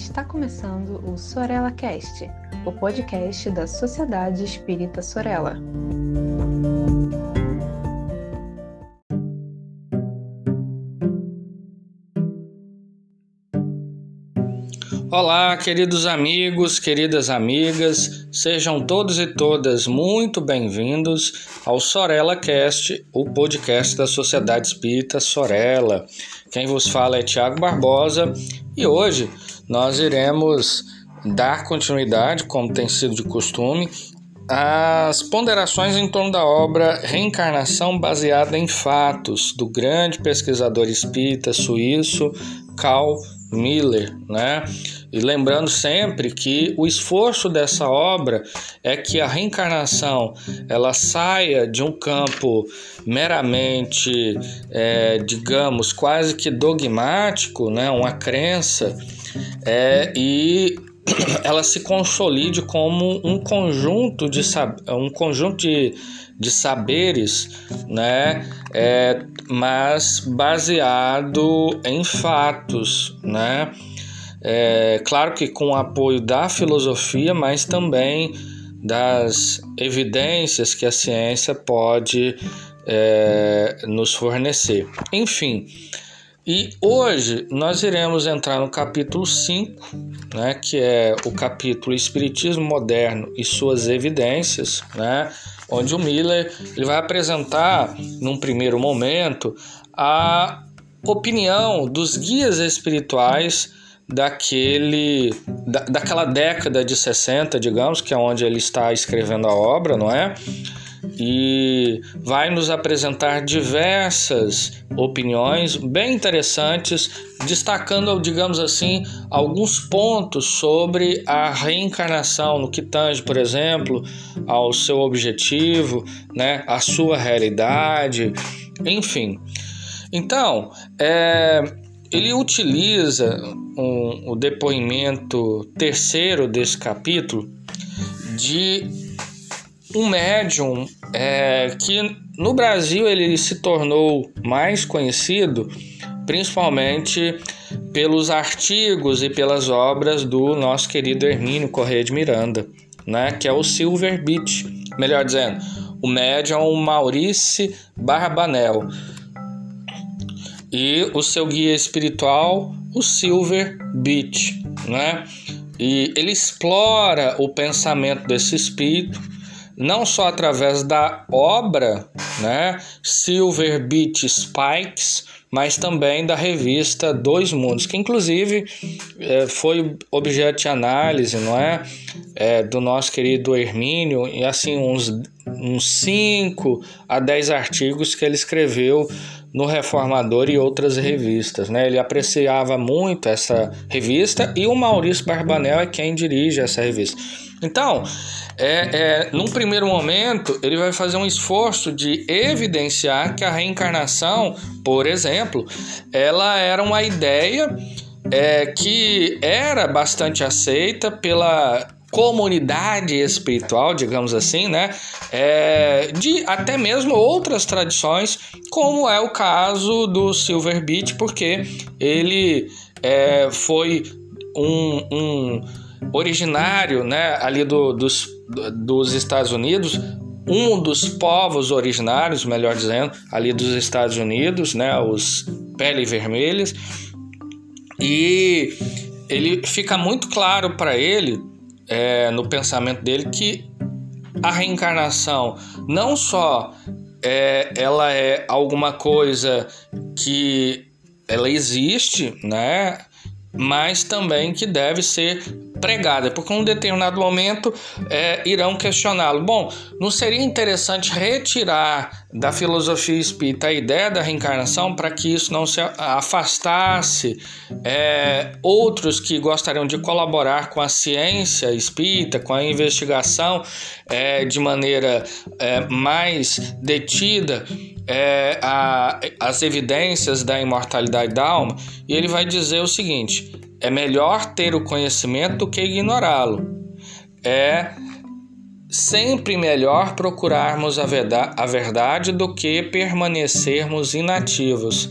Está começando o Sorella Cast, o podcast da Sociedade Espírita Sorella. Olá, queridos amigos, queridas amigas, sejam todos e todas muito bem-vindos ao Sorella Cast, o podcast da Sociedade Espírita Sorella. Quem vos fala é Tiago Barbosa e hoje nós iremos dar continuidade, como tem sido de costume, às ponderações em torno da obra Reencarnação Baseada em Fatos, do grande pesquisador espírita suíço Carl Miller, né? E lembrando sempre que o esforço dessa obra é que a reencarnação ela saia de um campo meramente, é, digamos, quase que dogmático, né? Uma crença é, e ela se consolide como um conjunto de, um conjunto de, de saberes, né? É, mas baseado em fatos, né? É, claro que com o apoio da filosofia, mas também das evidências que a ciência pode é, nos fornecer. Enfim, e hoje nós iremos entrar no capítulo 5, né, que é o capítulo Espiritismo Moderno e suas evidências, né, onde o Miller ele vai apresentar, num primeiro momento, a opinião dos guias espirituais daquele da, daquela década de 60, digamos, que é onde ele está escrevendo a obra, não é? e vai nos apresentar diversas opiniões bem interessantes, destacando, digamos assim, alguns pontos sobre a reencarnação, no que tange, por exemplo, ao seu objetivo, né, a sua realidade, enfim. Então, é, ele utiliza um, o depoimento terceiro desse capítulo de um médium é, que no Brasil ele se tornou mais conhecido principalmente pelos artigos e pelas obras do nosso querido Hermínio Correia de Miranda, né, que é o Silver Beach, melhor dizendo, o médium Maurice Barbanel e o seu guia espiritual, o Silver Beach, né? E ele explora o pensamento desse espírito não só através da obra, né, Silver Beach Spikes, mas também da revista Dois Mundos, que inclusive é, foi objeto de análise, não é, é do nosso querido Hermínio, e assim uns uns 5 a 10 artigos que ele escreveu no Reformador e outras revistas. Né? Ele apreciava muito essa revista e o Maurício Barbanel é quem dirige essa revista. Então, é, é, num primeiro momento, ele vai fazer um esforço de evidenciar que a reencarnação, por exemplo, ela era uma ideia é, que era bastante aceita pela comunidade espiritual, digamos assim, né? É, de até mesmo outras tradições, como é o caso do Silver Beach, porque ele é, foi um, um, originário, né? Ali do, dos, dos Estados Unidos, um dos povos originários, melhor dizendo, ali dos Estados Unidos, né? Os pele vermelhas e ele fica muito claro para ele é, no pensamento dele que a reencarnação não só é, ela é alguma coisa que ela existe, né? Mas também que deve ser pregada, porque em um determinado momento é, irão questioná-lo. Bom, não seria interessante retirar da filosofia espírita a ideia da reencarnação para que isso não se afastasse é, outros que gostariam de colaborar com a ciência espírita, com a investigação é, de maneira é, mais detida é, a, as evidências da imortalidade da alma, e ele vai dizer o seguinte: é melhor ter o conhecimento do que ignorá-lo. É sempre melhor procurarmos a verdade, a verdade do que permanecermos inativos.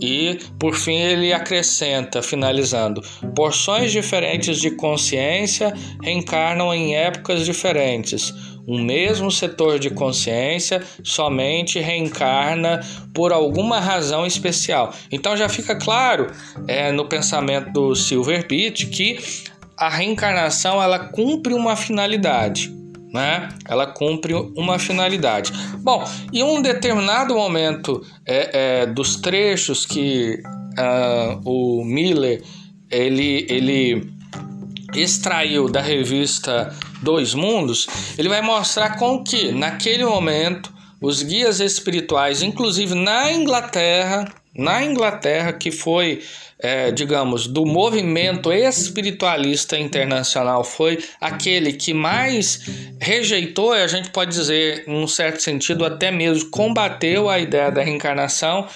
E, por fim, ele acrescenta, finalizando: porções diferentes de consciência reencarnam em épocas diferentes. Um mesmo setor de consciência somente reencarna por alguma razão especial. Então já fica claro é, no pensamento do Silver Beat que a reencarnação ela cumpre uma finalidade né? Ela cumpre uma finalidade. Bom, em um determinado momento é, é, dos trechos que uh, o Miller ele, ele extraiu da revista Dois Mundos, ele vai mostrar com que naquele momento os guias espirituais, inclusive na Inglaterra, na Inglaterra que foi é, digamos, do movimento espiritualista internacional foi aquele que mais rejeitou, a gente pode dizer, em um certo sentido, até mesmo combateu a ideia da reencarnação,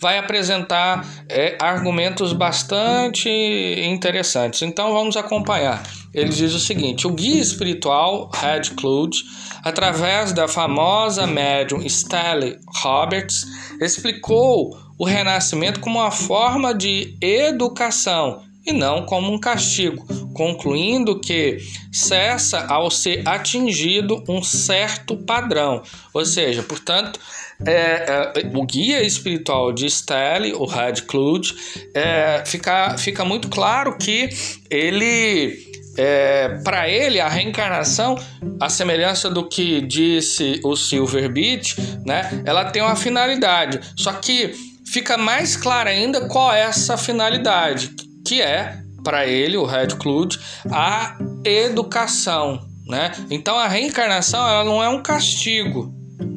vai apresentar é, argumentos bastante interessantes. Então vamos acompanhar. Ele diz o seguinte: o guia espiritual Red Clude, através da famosa médium Stanley Roberts, explicou o renascimento como uma forma de educação e não como um castigo, concluindo que cessa ao ser atingido um certo padrão. Ou seja, portanto, é, é, o guia espiritual de Stanley, o Radcliffe, é, fica, fica muito claro que ele é, para ele a reencarnação, a semelhança do que disse o Silver Beach, né, ela tem uma finalidade. Só que fica mais claro ainda qual é essa finalidade, que é, para ele, o Red Clude, a educação. Né? Então a reencarnação ela não é um castigo,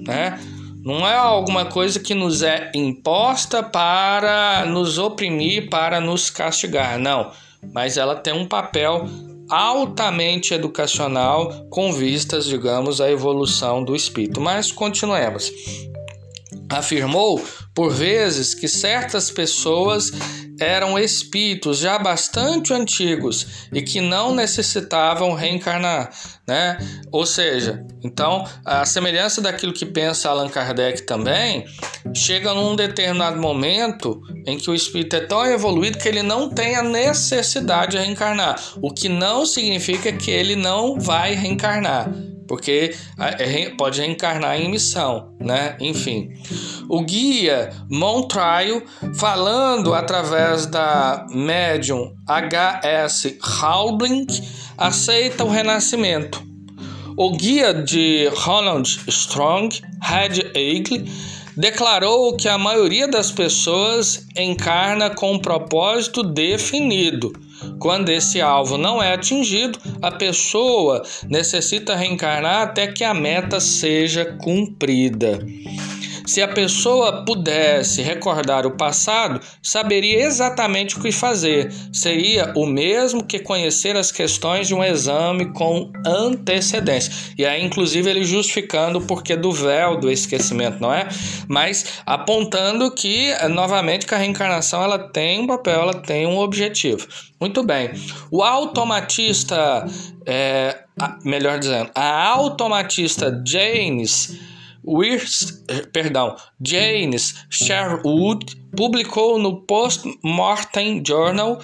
né? não é alguma coisa que nos é imposta para nos oprimir, para nos castigar, não. Mas ela tem um papel altamente educacional com vistas, digamos, à evolução do espírito. Mas continuemos afirmou por vezes que certas pessoas eram espíritos já bastante antigos e que não necessitavam reencarnar, né? Ou seja, então a semelhança daquilo que pensa Allan Kardec também chega num determinado momento em que o espírito é tão evoluído que ele não tem a necessidade de reencarnar, o que não significa que ele não vai reencarnar porque é, pode reencarnar em missão, né? Enfim, o guia Montraio, falando através da médium H.S. Howling, aceita o renascimento. O guia de Ronald Strong, Red Eagle, declarou que a maioria das pessoas encarna com um propósito definido quando esse alvo não é atingido, a pessoa necessita reencarnar até que a meta seja cumprida. Se a pessoa pudesse recordar o passado, saberia exatamente o que fazer. Seria o mesmo que conhecer as questões de um exame com antecedência. E aí, inclusive, ele justificando o porquê do véu do esquecimento, não é? Mas apontando que, novamente, que a reencarnação ela tem um papel, ela tem um objetivo. Muito bem. O automatista, é, melhor dizendo, a automatista James Wirst, perdão, James Sherwood publicou no Post-Mortem Journal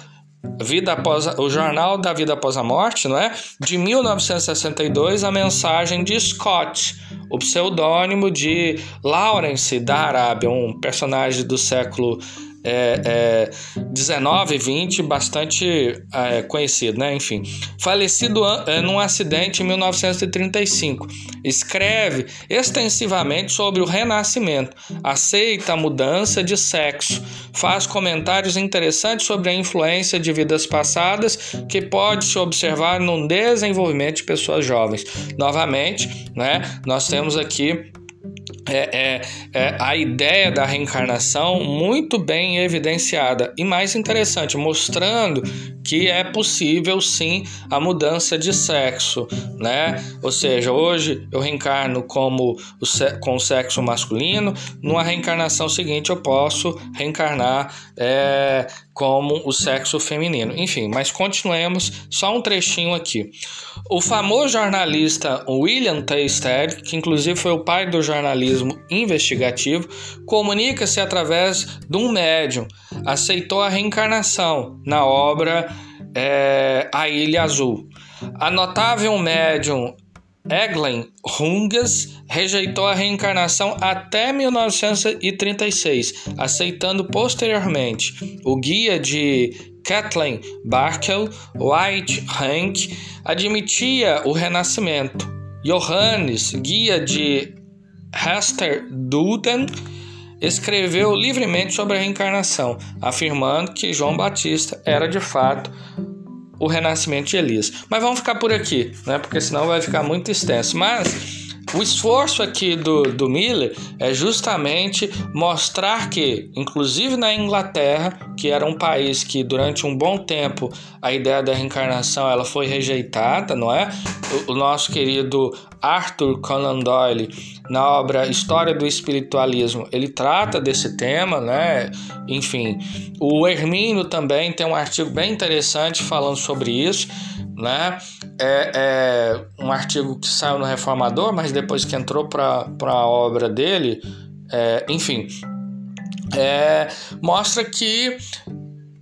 Vida após a, o Jornal da Vida Após a Morte, não é? De 1962, a mensagem de Scott, o pseudônimo de Lawrence da Arábia, um personagem do século é, é, 19 20, bastante é, conhecido, né? Enfim, falecido é, num acidente em 1935. Escreve extensivamente sobre o renascimento, aceita a mudança de sexo, faz comentários interessantes sobre a influência de vidas passadas que pode se observar no desenvolvimento de pessoas jovens. Novamente, né? Nós temos aqui é, é, é, a ideia da reencarnação muito bem evidenciada. E mais interessante, mostrando que é possível sim a mudança de sexo, né? Ou seja, hoje eu reencarno como o com o sexo masculino, numa reencarnação seguinte eu posso reencarnar é, como o sexo feminino. Enfim, mas continuemos só um trechinho aqui. O famoso jornalista William T. Stead, que inclusive foi o pai do jornalismo investigativo, comunica-se através de um médium. Aceitou a reencarnação na obra é, A Ilha Azul. A notável médium Eglen Rungas rejeitou a reencarnação até 1936, aceitando posteriormente. O guia de Kathleen Barkel, White Hank, admitia o renascimento. Johannes, guia de Hester Duden, escreveu livremente sobre a reencarnação, afirmando que João Batista era de fato o renascimento de Elias. Mas vamos ficar por aqui, né? Porque senão vai ficar muito extenso. Mas o esforço aqui do, do Miller é justamente mostrar que, inclusive na Inglaterra, que era um país que durante um bom tempo a ideia da reencarnação ela foi rejeitada, não é? O, nosso querido Arthur Conan Doyle, na obra História do Espiritualismo, ele trata desse tema, né? Enfim, o Hermínio também tem um artigo bem interessante falando sobre isso né? É, é, um artigo que saiu no Reformador, mas depois que entrou para a obra dele, é, enfim, é, mostra que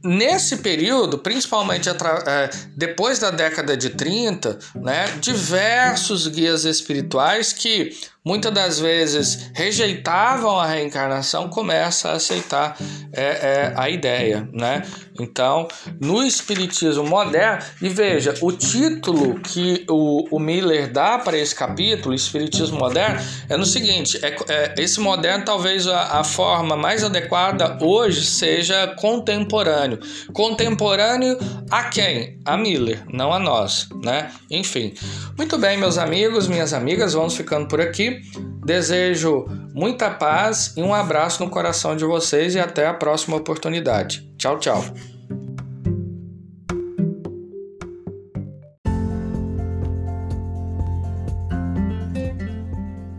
nesse período, principalmente é, depois da década de 30, né, diversos guias espirituais que muitas das vezes rejeitavam a reencarnação começam a aceitar é, é, a ideia, né? Então, no espiritismo moderno, e veja, o título que o, o Miller dá para esse capítulo, Espiritismo Moderno, é no seguinte: é, é esse moderno talvez a, a, forma mais adequada hoje seja contemporâneo. Contemporâneo a quem? A Miller, não a nós, né? Enfim. Muito bem, meus amigos, minhas amigas, vamos ficando por aqui. Desejo muita paz e um abraço no coração de vocês e até a próxima oportunidade. Tchau, tchau.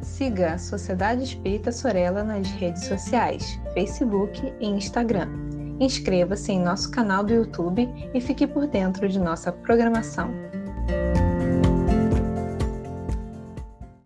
Siga a Sociedade Espírita Sorella nas redes sociais, Facebook e Instagram. Inscreva-se em nosso canal do YouTube e fique por dentro de nossa programação.